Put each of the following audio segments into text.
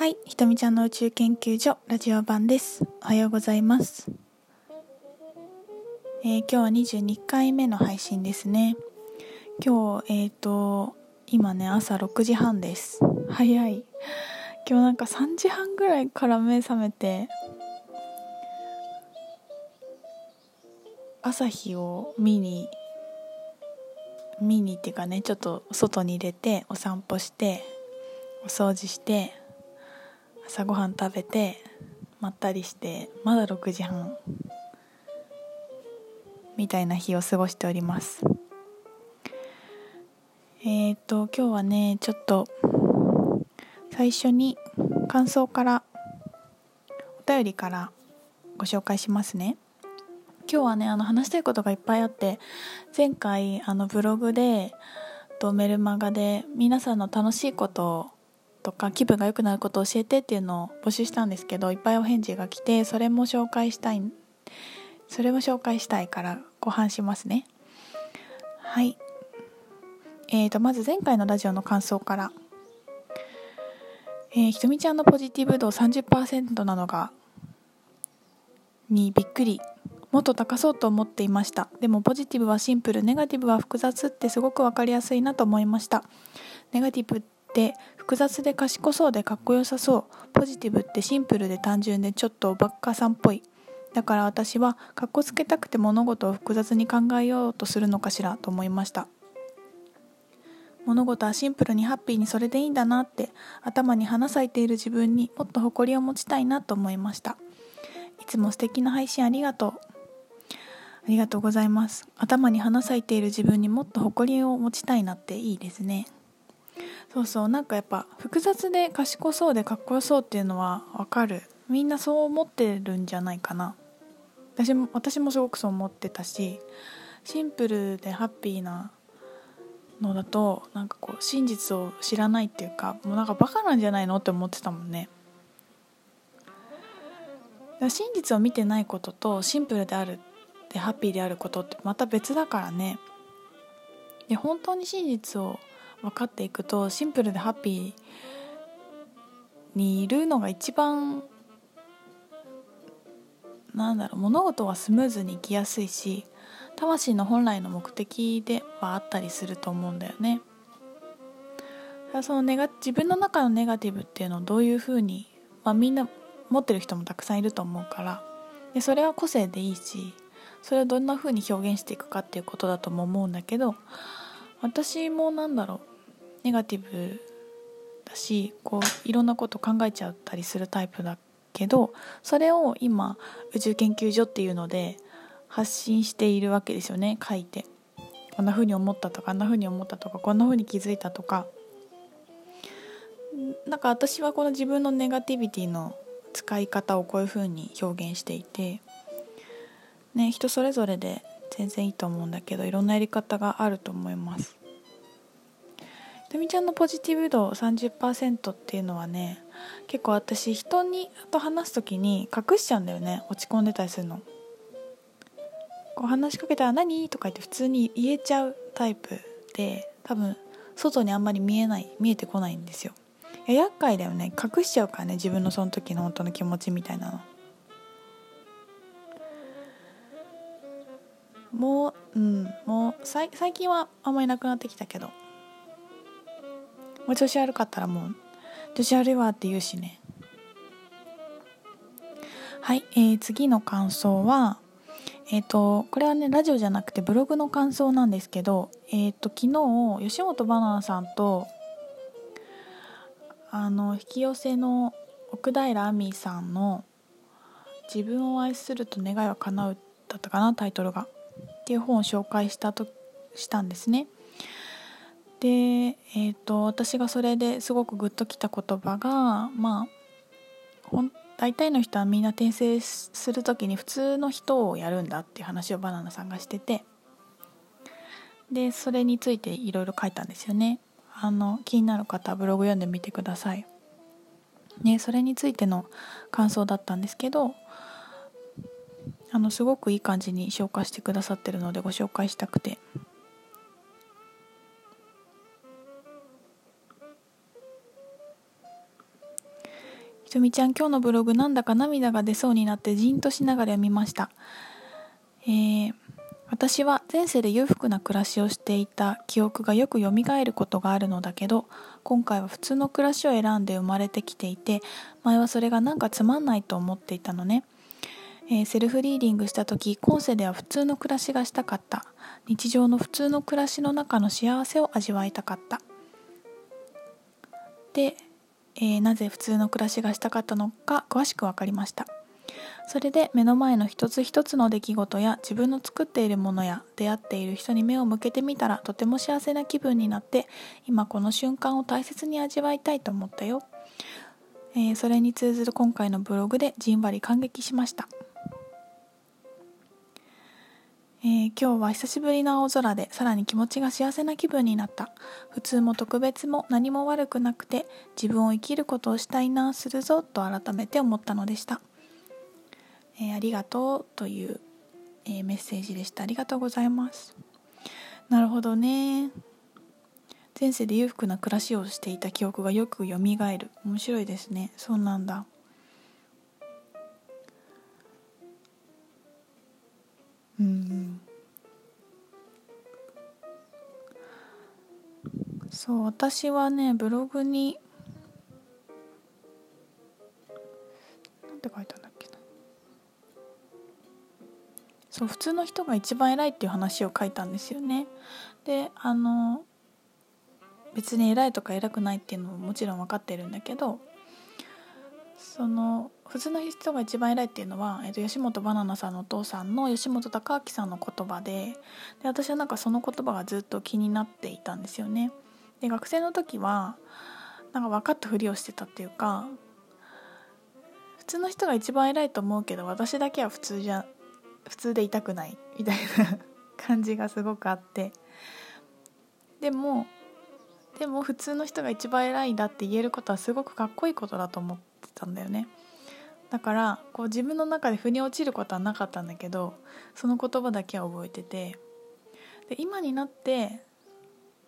はい、ひとみちゃんの宇宙研究所ラジオ版です。おはようございます。えー今日は22回目の配信ですね。今日、えっ、と、今ね、朝6時半です。早い。今日なんか3時半ぐらいから目覚めて、朝日を見に、見にっていうかね、ちょっと外に出て、お散歩して、お掃除して、朝ごはん食べてまったりしてまだ6時半みたいな日を過ごしております。えっ、と今日はねちょっと最初に感想からお便りからご紹介しますね。今日はねあの話したいことがいっぱいあって前回あのブログでとメルマガで皆さんの楽しいことをとか気分が良くなることを教えてっていうのを募集したんですけどいっぱいお返事が来てそれも紹介したいそれも紹介したいから後半しますね。はい。えーとまず前回のラジオの感想から。えーひとみちゃんのポジティブ度30%なのがにびっくり。もっと高そうと思っていました。でもポジティブはシンプルネガティブは複雑ってすごく分かりやすいなと思いました。ネガティブって複雑で賢そうでかっこよさそう。ポジティブってシンプルで単純でちょっとおバッカさんっぽい。だから私はかっこつけたくて物事を複雑に考えようとするのかしらと思いました。物事はシンプルにハッピーにそれでいいんだなって頭に花咲いている自分にもっと誇りを持ちたいなと思いました。いつも素敵な配信ありがとう。ありがとうございます。頭に花咲いている自分にもっと誇りを持ちたいなっていいですね。そうそうなんかやっぱ複雑で賢そうでかっこよそうっていうのはわかる。みんなそう思ってるんじゃないかな。私も私もすごくそう思ってたしシンプルでハッピーなのだとなんかこう真実を知らないっていうかもうなんかバカなんじゃないのって思ってたもんね。真実を見てないこととシンプルであるでハッピーであることってまた別だからね。で本当に真実を分かっていくとシンプルでハッピーにいるのが一番なんだろう物事はスムーズにいきやすいし魂の本来の目的ではあったりすると思うんだよね。そのネガ自分の中のネガティブっていうのをどういうふうに、まあ、みんな持ってる人もたくさんいると思うからでそれは個性でいいしそれをどんなふうに表現していくかっていうことだとも思うんだけど私もなんだろうネガティブだしこういろんなこと考えちゃったりするタイプだけどそれを今宇宙研究所っていうので発信しているわけですよね書いて。こんな風に思ったとかあんな風に思ったとかこんな風に気づいたとか。なんか私はこの自分のネガティビティの使い方をこういう風に表現していてね人それぞれで全然いいと思うんだけどいろんなやり方があると思います。とみちゃんのポジティブ度30%っていうのはね結構私人にと話す時に隠しちゃうんだよね。落ち込んでたりするの。こう話しかけたら「何?」とか言って普通に言えちゃうタイプで多分外にあんまり見えない見えてこないんですよ。いや厄介だよね。隠しちゃうからね自分のその時の本当の気持ちみたいなの。もううんもう最近はあんまりなくなってきたけど。もう調子悪かったらもう調子悪いわって言うしね。はい、えー、次の感想はえっ、とこれはねラジオじゃなくてブログの感想なんですけどえっ、と昨日吉本バナナさんとあの引き寄せの奥平亜美さんの「自分を愛すると願いは叶う」だったかなタイトルが。っていう本を紹介したとしたんですね。で、えー、と私がそれですごくグッときた言葉がまあほん大体の人はみんな転生する時に普通の人をやるんだっていう話をバナナさんがしててでそれについていろいろ書いたんですよね。あの気になる方ブログ読んでみてください。ねそれについての感想だったんですけどあのすごくいい感じに消化してくださってるのでご紹介したくて。ひとみちゃん今日のブログなんだか涙が出そうになってじんとしながら読みました。えー、私は前世で裕福な暮らしをしていた記憶がよく蘇ることがあるのだけど今回は普通の暮らしを選んで生まれてきていて前はそれがなんかつまんないと思っていたのね、えー、セルフリーディングした時今世では普通の暮らしがしたかった。日常の普通の暮らしの中の幸せを味わいたかった。で、えー、なぜ普通の暮らしがしたかったのか詳しく分かりました。それで目の前の一つ一つの出来事や自分の作っているものや出会っている人に目を向けてみたらとても幸せな気分になって今この瞬間を大切に味わいたいと思ったよ、えー、それに通ずる今回のブログでじんわり感激しました。えー、今日は久しぶりの青空でさらに気持ちが幸せな気分になった。普通も特別も何も悪くなくて自分を生きることをしたいなするぞと改めて思ったのでした。えー、ありがとうという、えー、メッセージでした。ありがとうございます。なるほどね。前世で裕福な暮らしをしていた記憶がよく蘇る。面白いですね。そうなんだ。うんそう私はねブログになんて書いたんだっけな。そう普通の人が一番偉いっていう話を書いたんですよね。であの別に偉いとか偉くないっていうのももちろん分かってるんだけどその普通の人が一番偉いっていうのは、えー、と吉本ばななさんのお父さんの吉本隆明さんの言葉でで私はなんかその言葉がずっと気になっていたんですよね。で学生の時はなんか分かったふりをしてたっていうか普通の人が一番偉いと思うけど私だけは普通じゃ普通でいたくないみたいな 感じがすごくあってでもでも普通の人が一番偉いんだって言えることはすごくかっこいいことだと思ってたんだよね。だからこう自分の中で腑に落ちることはなかったんだけどその言葉だけは覚えててで今になって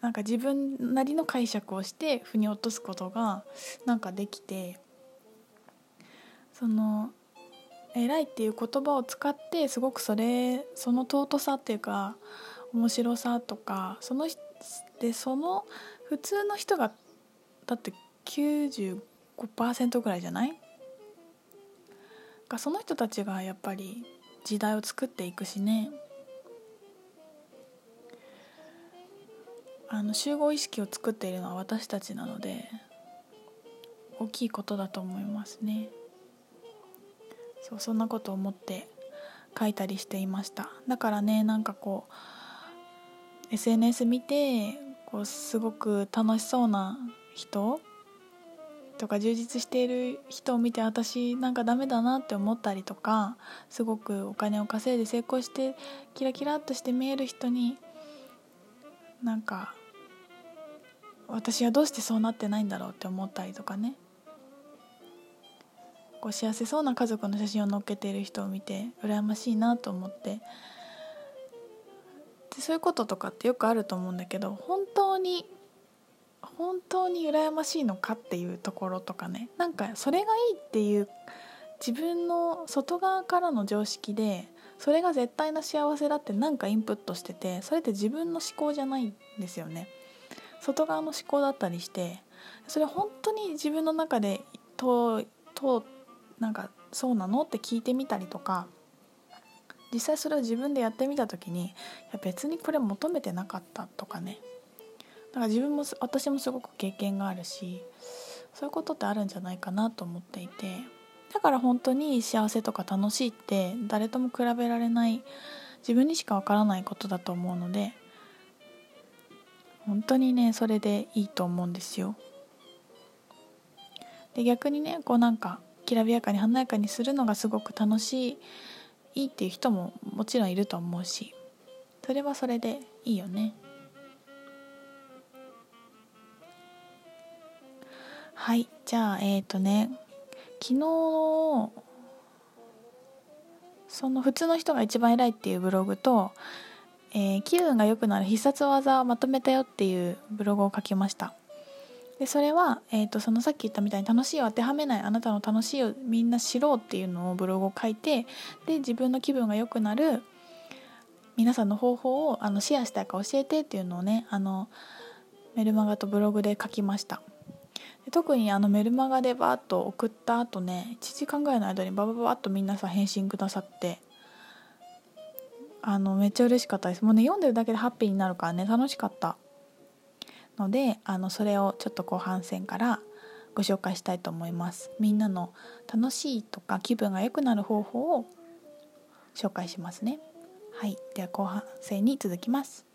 なんか自分なりの解釈をして腑に落とすことがなんかできてその偉いっていう言葉を使ってすごくそれその尊さっていうか面白さとかそのでその普通の人がだって95ぐらいじゃない？かその人たちがやっぱり時代を作っていくしね。あの集合意識を作っているのは私たちなので大きいことだと思いますね。そうそんなことを思って書いたりしていました。だからねなんかこう SNS 見てこうすごく楽しそうな人とか充実している人を見て私なんかダメだなって思ったりとかすごくお金を稼いで成功してキラキラっとして見える人になんか私はどうしてそうなってないんだろうって思ったりとかね。こう幸せそうな家族の写真を載っけている人を見て羨ましいなと思って。でそういうこととかってよくあると思うんだけど本当に本当に羨ましいのかっていうところとかね。なんかそれがいいっていう自分の外側からの常識でそれが絶対な幸せだって何かインプットしててそれって自分の思考じゃないんですよね。外側の思考だったりしてそれ本当に自分の中で通通なんかそうなのって聞いてみたりとか実際それを自分でやってみた時にいや別にこれ求めてなかったとかね。だから自分も私もすごく経験があるしそういうことってあるんじゃないかなと思っていてだから本当に幸せとか楽しいって誰とも比べられない自分にしかわからないことだと思うので本当にねそれでいいと思うんですよ。で逆にねこうなんかきらびやかに華やかにするのがすごく楽しいいいっていう人ももちろんいると思うしそれはそれでいいよねはいじゃあえっ、ー、とね昨日その普通の人が一番偉いっていうブログと、えー、気分が良くなる必殺技をまとめたよっていうブログを書きました。でそれは、えーと、そのさっき言ったみたいに楽しいを当てはめないあなたの楽しいをみんな知ろうっていうのをブログを書いてで自分の気分が良くなる皆さんの方法をあのシェアしたいか教えてっていうのをねあのメルマガとブログで書きました。特にあのメルマガでバーッと送った後ね1時間ぐらいの間にバババッと皆さ返信くださってあのめっちゃ嬉しかったです。もうね読んでるだけでハッピーになるからね楽しかった。のであのそれをちょっと後半戦からご紹介したいと思います。みんなの楽しいとか気分が良くなる方法を紹介しますね。はい。では後半戦に続きます。